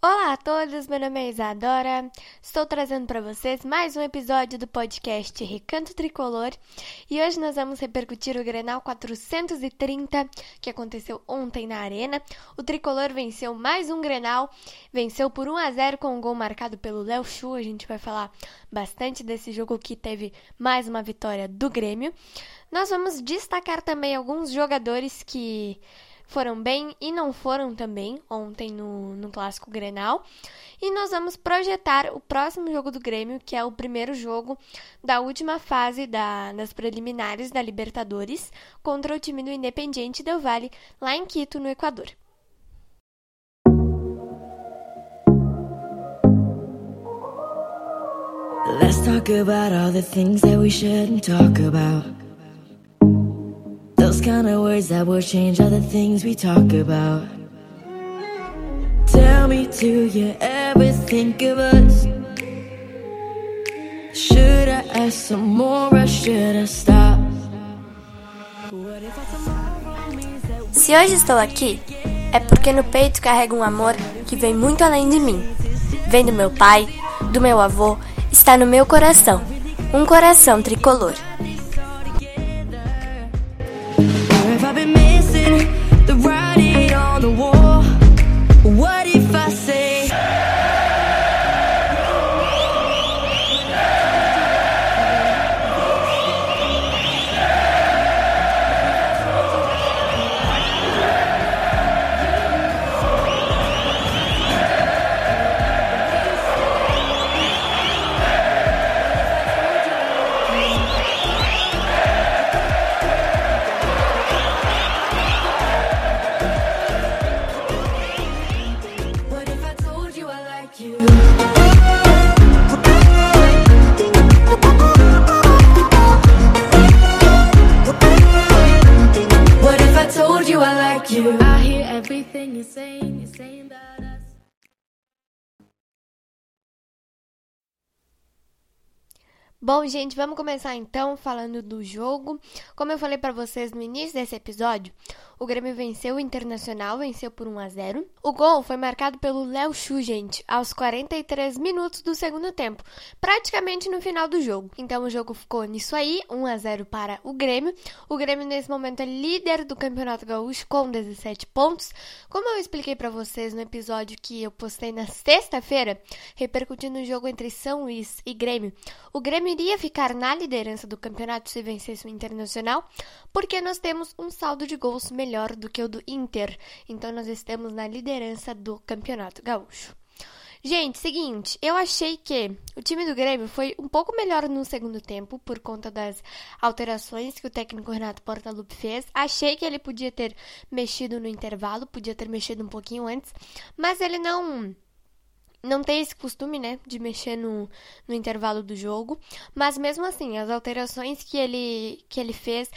Olá a todos, meu nome é Isadora. Estou trazendo para vocês mais um episódio do podcast Recanto Tricolor e hoje nós vamos repercutir o Grenal 430 que aconteceu ontem na Arena. O Tricolor venceu mais um Grenal, venceu por 1 a 0 com um gol marcado pelo Léo Chu. A gente vai falar bastante desse jogo que teve mais uma vitória do Grêmio. Nós vamos destacar também alguns jogadores que foram bem e não foram também ontem no, no Clássico Grenal. E nós vamos projetar o próximo jogo do Grêmio, que é o primeiro jogo da última fase da, das preliminares da Libertadores contra o time do Independiente Del Valle, lá em Quito, no Equador. Let's talk about all the things that we shouldn't talk about. Those kind of words that will change all the things we talk about. Tell me, do you ever think of us? Should I ask some more or should I stop? Se hoje estou aqui, é porque no peito carrego um amor que vem muito além de mim. Vem do meu pai, do meu avô, está no meu coração. Um coração tricolor. Bom, gente, vamos começar então falando do jogo. Como eu falei para vocês no início desse episódio, o Grêmio venceu o Internacional, venceu por 1 a 0. O gol foi marcado pelo Léo Chu, gente, aos 43 minutos do segundo tempo, praticamente no final do jogo. Então o jogo ficou nisso aí, 1 a 0 para o Grêmio. O Grêmio nesse momento é líder do Campeonato Gaúcho com 17 pontos. Como eu expliquei para vocês no episódio que eu postei na sexta-feira, repercutindo o jogo entre São Luís e Grêmio, o Grêmio iria ficar na liderança do campeonato se vencesse o Internacional, porque nós temos um saldo de gols melhor melhor do que o do Inter. Então nós estamos na liderança do Campeonato Gaúcho. Gente, seguinte, eu achei que o time do Grêmio foi um pouco melhor no segundo tempo por conta das alterações que o técnico Renato Portaluppi fez. Achei que ele podia ter mexido no intervalo, podia ter mexido um pouquinho antes, mas ele não não tem esse costume, né, de mexer no, no intervalo do jogo, mas mesmo assim, as alterações que ele, que ele fez,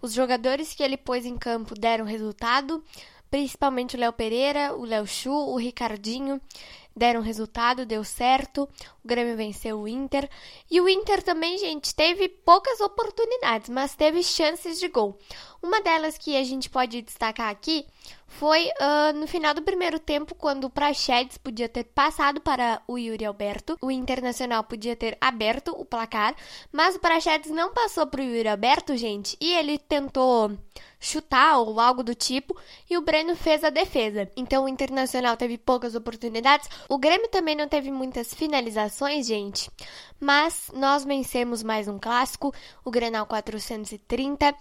os jogadores que ele pôs em campo deram resultado, principalmente o Léo Pereira, o Léo Chu, o Ricardinho deram resultado, deu certo. O Grêmio venceu o Inter. E o Inter também, gente, teve poucas oportunidades, mas teve chances de gol. Uma delas que a gente pode destacar aqui foi uh, no final do primeiro tempo, quando o Prachedes podia ter passado para o Yuri Alberto. O Internacional podia ter aberto o placar, mas o Prachedes não passou para o Yuri Alberto, gente, e ele tentou chutar ou algo do tipo, e o Breno fez a defesa. Então o Internacional teve poucas oportunidades. O Grêmio também não teve muitas finalizações, gente, mas nós vencemos mais um clássico, o Grenal 430.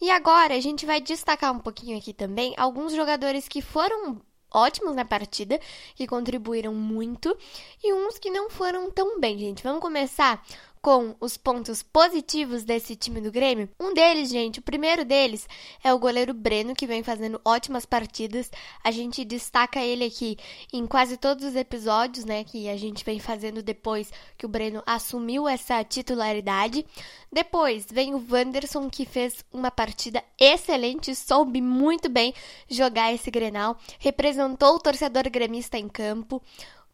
E agora a gente vai destacar um pouquinho aqui também alguns jogadores que foram ótimos na partida, que contribuíram muito, e uns que não foram tão bem, gente. Vamos começar com os pontos positivos desse time do Grêmio? Um deles, gente, o primeiro deles é o goleiro Breno, que vem fazendo ótimas partidas. A gente destaca ele aqui em quase todos os episódios, né, que a gente vem fazendo depois que o Breno assumiu essa titularidade. Depois vem o Wanderson, que fez uma partida excelente, soube muito bem jogar esse Grenal, representou o torcedor gremista em campo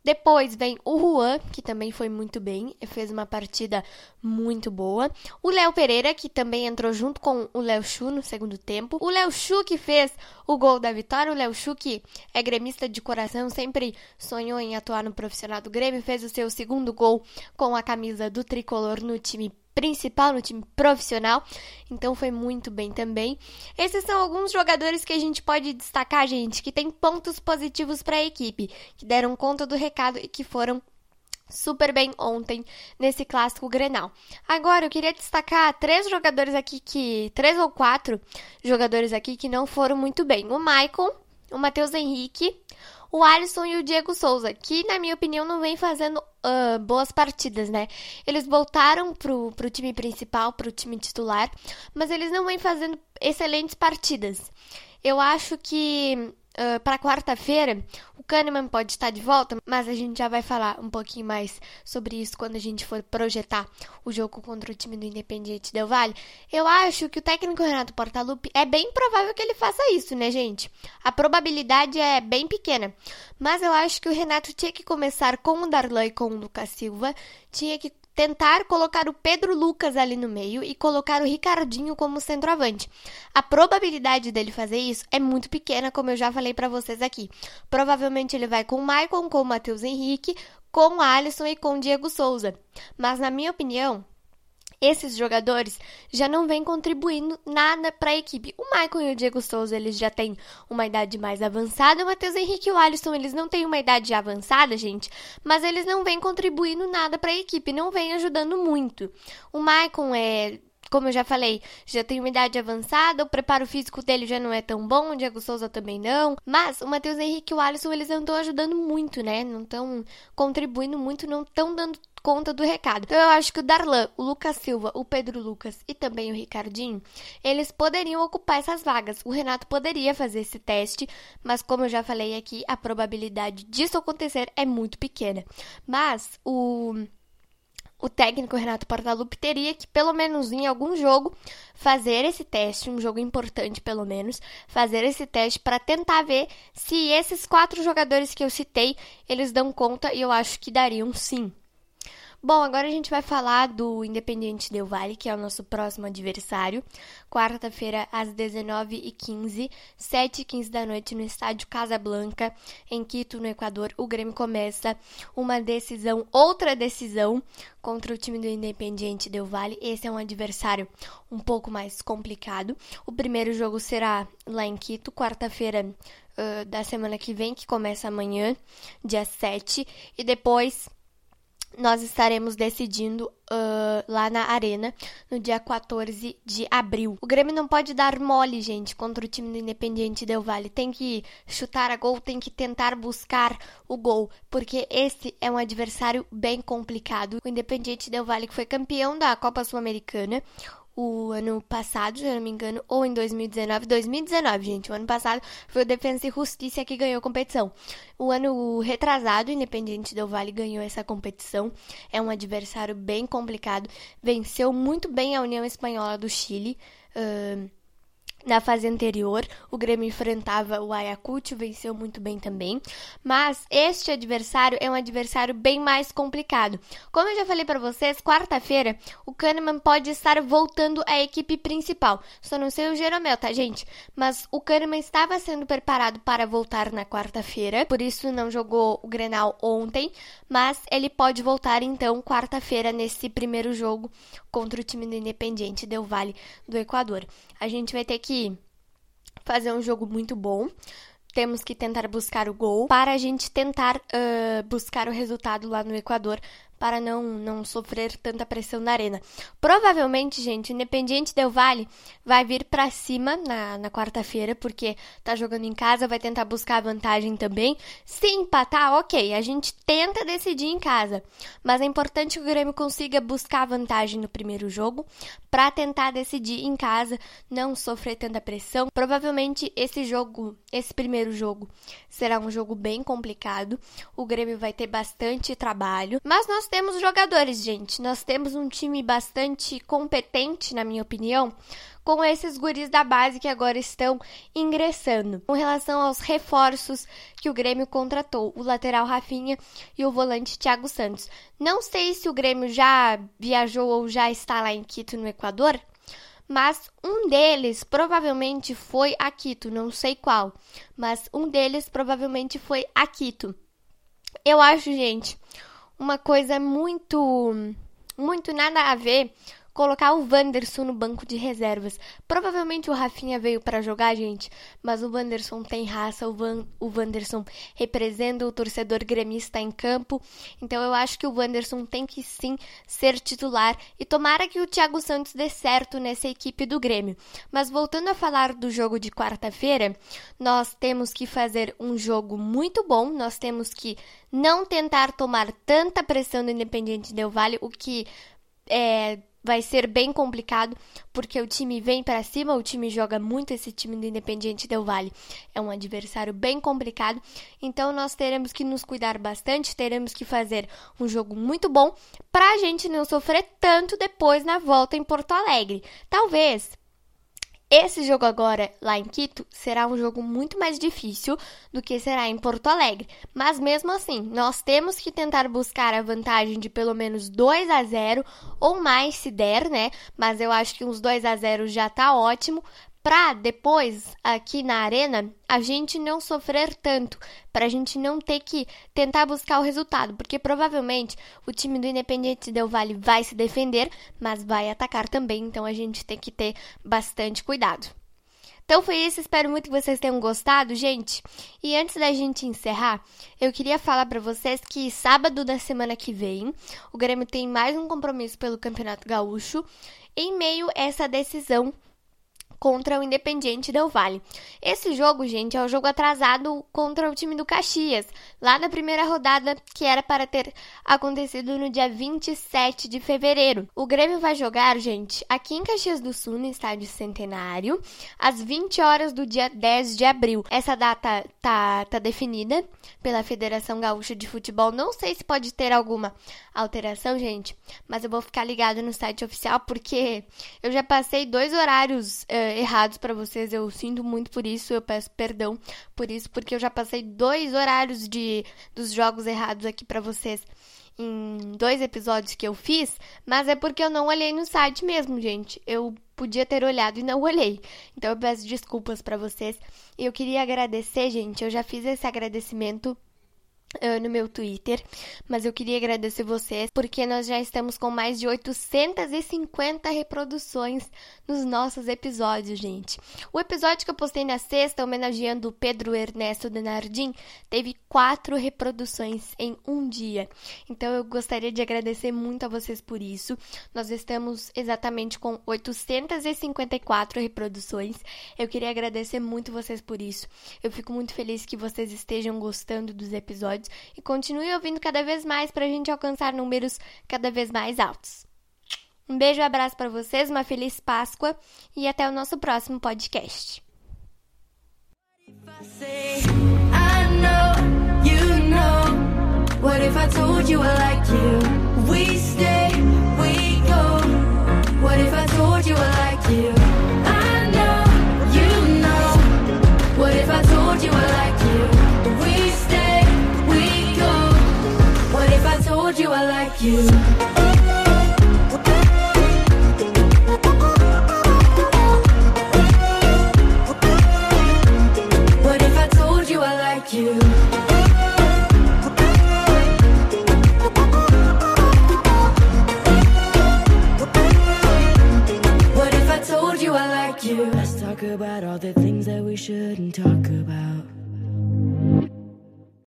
Depois vem o Juan, que também foi muito bem, fez uma partida muito boa. O Léo Pereira, que também entrou junto com o Léo Chu no segundo tempo. O Léo Chu, que fez o gol da vitória. O Léo Chu, que é gremista de coração, sempre sonhou em atuar no profissional do Grêmio, fez o seu segundo gol com a camisa do tricolor no time principal, no time profissional. Então foi muito bem também. Esses são alguns jogadores que a gente pode destacar, gente, que tem pontos positivos para a equipe, que deram conta do recado e que foram super bem ontem nesse clássico Grenal. Agora eu queria destacar três jogadores aqui que três ou quatro jogadores aqui que não foram muito bem. O Maicon, o Matheus Henrique, o Alisson e o Diego Souza, que na minha opinião não vem fazendo uh, boas partidas, né? Eles voltaram pro, pro time principal, pro time titular, mas eles não vêm fazendo excelentes partidas. Eu acho que uh, para quarta-feira Kahneman pode estar de volta, mas a gente já vai falar um pouquinho mais sobre isso quando a gente for projetar o jogo contra o time do Independiente Del Valle. Eu acho que o técnico Renato Portaluppi é bem provável que ele faça isso, né, gente? A probabilidade é bem pequena, mas eu acho que o Renato tinha que começar com o Darlan e com o Lucas Silva, tinha que tentar colocar o Pedro Lucas ali no meio e colocar o Ricardinho como centroavante. A probabilidade dele fazer isso é muito pequena, como eu já falei para vocês aqui. Provavelmente ele vai com o Maicon, com o Matheus Henrique, com o Alisson e com o Diego Souza. Mas na minha opinião, esses jogadores já não vêm contribuindo nada para a equipe. O Michael e o Diego Souza, eles já têm uma idade mais avançada. O Matheus Henrique e o Alisson, eles não têm uma idade avançada, gente, mas eles não vêm contribuindo nada para a equipe, não vêm ajudando muito. O Michael é como eu já falei, já tem uma idade avançada, o preparo físico dele já não é tão bom, o Diego Souza também não. Mas o Matheus Henrique e o Alisson, eles não estão ajudando muito, né? Não estão contribuindo muito, não estão dando conta do recado. Então eu acho que o Darlan, o Lucas Silva, o Pedro Lucas e também o Ricardinho, eles poderiam ocupar essas vagas. O Renato poderia fazer esse teste, mas como eu já falei aqui, a probabilidade disso acontecer é muito pequena. Mas o o técnico Renato Portaluppi teria que, pelo menos em algum jogo, fazer esse teste, um jogo importante pelo menos, fazer esse teste para tentar ver se esses quatro jogadores que eu citei, eles dão conta e eu acho que dariam sim. Bom, agora a gente vai falar do Independiente Del Valle, que é o nosso próximo adversário. Quarta-feira, às 19h15, 7h15 da noite, no estádio Casablanca, em Quito, no Equador. O Grêmio começa uma decisão, outra decisão, contra o time do Independiente Del Valle. Esse é um adversário um pouco mais complicado. O primeiro jogo será lá em Quito, quarta-feira da semana que vem, que começa amanhã, dia 7. E depois nós estaremos decidindo uh, lá na Arena no dia 14 de abril. O Grêmio não pode dar mole, gente, contra o time do Independiente Del Valle. Tem que chutar a gol, tem que tentar buscar o gol, porque esse é um adversário bem complicado. O Independiente Del Valle que foi campeão da Copa Sul-Americana o ano passado, se eu não me engano, ou em 2019. 2019, gente. O ano passado foi o Defensa e Justiça que ganhou a competição. O ano retrasado, o Independiente Del Vale ganhou essa competição. É um adversário bem complicado. Venceu muito bem a União Espanhola do Chile. Uh, na fase anterior, o Grêmio enfrentava o Ayacucho, venceu muito bem também. Mas este adversário é um adversário bem mais complicado. Como eu já falei para vocês, quarta-feira o Kahneman pode estar voltando à equipe principal. Só não sei o Jeromel, tá, gente? Mas o Kahneman estava sendo preparado para voltar na quarta-feira, por isso não jogou o Grenal ontem. Mas ele pode voltar então quarta-feira nesse primeiro jogo contra o time do Independiente Del Vale do Equador. A gente vai ter que fazer um jogo muito bom. Temos que tentar buscar o gol para a gente tentar uh, buscar o resultado lá no Equador para não, não sofrer tanta pressão na arena. Provavelmente, gente, Independiente Del Vale vai vir para cima na, na quarta-feira, porque tá jogando em casa, vai tentar buscar vantagem também. Se empatar, ok, a gente tenta decidir em casa, mas é importante que o Grêmio consiga buscar vantagem no primeiro jogo para tentar decidir em casa, não sofrer tanta pressão. Provavelmente esse jogo, esse primeiro jogo, será um jogo bem complicado. O Grêmio vai ter bastante trabalho, mas nós temos jogadores, gente. Nós temos um time bastante competente, na minha opinião, com esses guris da base que agora estão ingressando. Com relação aos reforços que o Grêmio contratou, o lateral Rafinha e o volante Thiago Santos. Não sei se o Grêmio já viajou ou já está lá em Quito, no Equador, mas um deles provavelmente foi a Quito, não sei qual, mas um deles provavelmente foi a Quito. Eu acho, gente, uma coisa muito muito nada a ver colocar o Wanderson no banco de reservas. Provavelmente o Rafinha veio para jogar, gente, mas o Wanderson tem raça, o, Van, o Wanderson representa o torcedor gremista em campo, então eu acho que o Wanderson tem que sim ser titular e tomara que o Thiago Santos dê certo nessa equipe do Grêmio. Mas voltando a falar do jogo de quarta-feira, nós temos que fazer um jogo muito bom, nós temos que não tentar tomar tanta pressão do Independiente Del Vale, o que é, vai ser bem complicado, porque o time vem para cima, o time joga muito esse time do Independiente Del Vale. É um adversário bem complicado, então nós teremos que nos cuidar bastante, teremos que fazer um jogo muito bom para a gente não sofrer tanto depois na volta em Porto Alegre. Talvez esse jogo agora, lá em Quito, será um jogo muito mais difícil do que será em Porto Alegre. Mas mesmo assim, nós temos que tentar buscar a vantagem de pelo menos 2 a 0 ou mais se der, né? Mas eu acho que uns 2 a 0 já tá ótimo para depois aqui na arena a gente não sofrer tanto, para a gente não ter que tentar buscar o resultado, porque provavelmente o time do Independente Del Vale vai se defender, mas vai atacar também, então a gente tem que ter bastante cuidado. Então foi isso, espero muito que vocês tenham gostado, gente. E antes da gente encerrar, eu queria falar para vocês que sábado da semana que vem, o Grêmio tem mais um compromisso pelo Campeonato Gaúcho, em meio a essa decisão contra o Independiente Del Vale. Esse jogo, gente, é o jogo atrasado contra o time do Caxias, lá na primeira rodada que era para ter acontecido no dia 27 de fevereiro. O Grêmio vai jogar, gente, aqui em Caxias do Sul, no estádio Centenário, às 20 horas do dia 10 de abril. Essa data tá, tá definida pela Federação Gaúcha de Futebol. Não sei se pode ter alguma alteração, gente, mas eu vou ficar ligado no site oficial porque eu já passei dois horários. Uh, errados para vocês. Eu sinto muito por isso, eu peço perdão por isso, porque eu já passei dois horários de dos jogos errados aqui para vocês em dois episódios que eu fiz, mas é porque eu não olhei no site mesmo, gente. Eu podia ter olhado e não olhei. Então eu peço desculpas para vocês. E eu queria agradecer, gente. Eu já fiz esse agradecimento Uh, no meu Twitter, mas eu queria agradecer vocês porque nós já estamos com mais de 850 reproduções nos nossos episódios, gente. O episódio que eu postei na sexta, homenageando o Pedro Ernesto Denardim, teve quatro reproduções em um dia. Então eu gostaria de agradecer muito a vocês por isso. Nós estamos exatamente com 854 reproduções. Eu queria agradecer muito vocês por isso. Eu fico muito feliz que vocês estejam gostando dos episódios episódios e continue ouvindo cada vez mais para a gente alcançar números cada vez mais altos. Um beijo e um abraço para vocês, uma feliz Páscoa e até o nosso próximo podcast. What if I told you I like you? We stay, we go. What if I told you I like you? You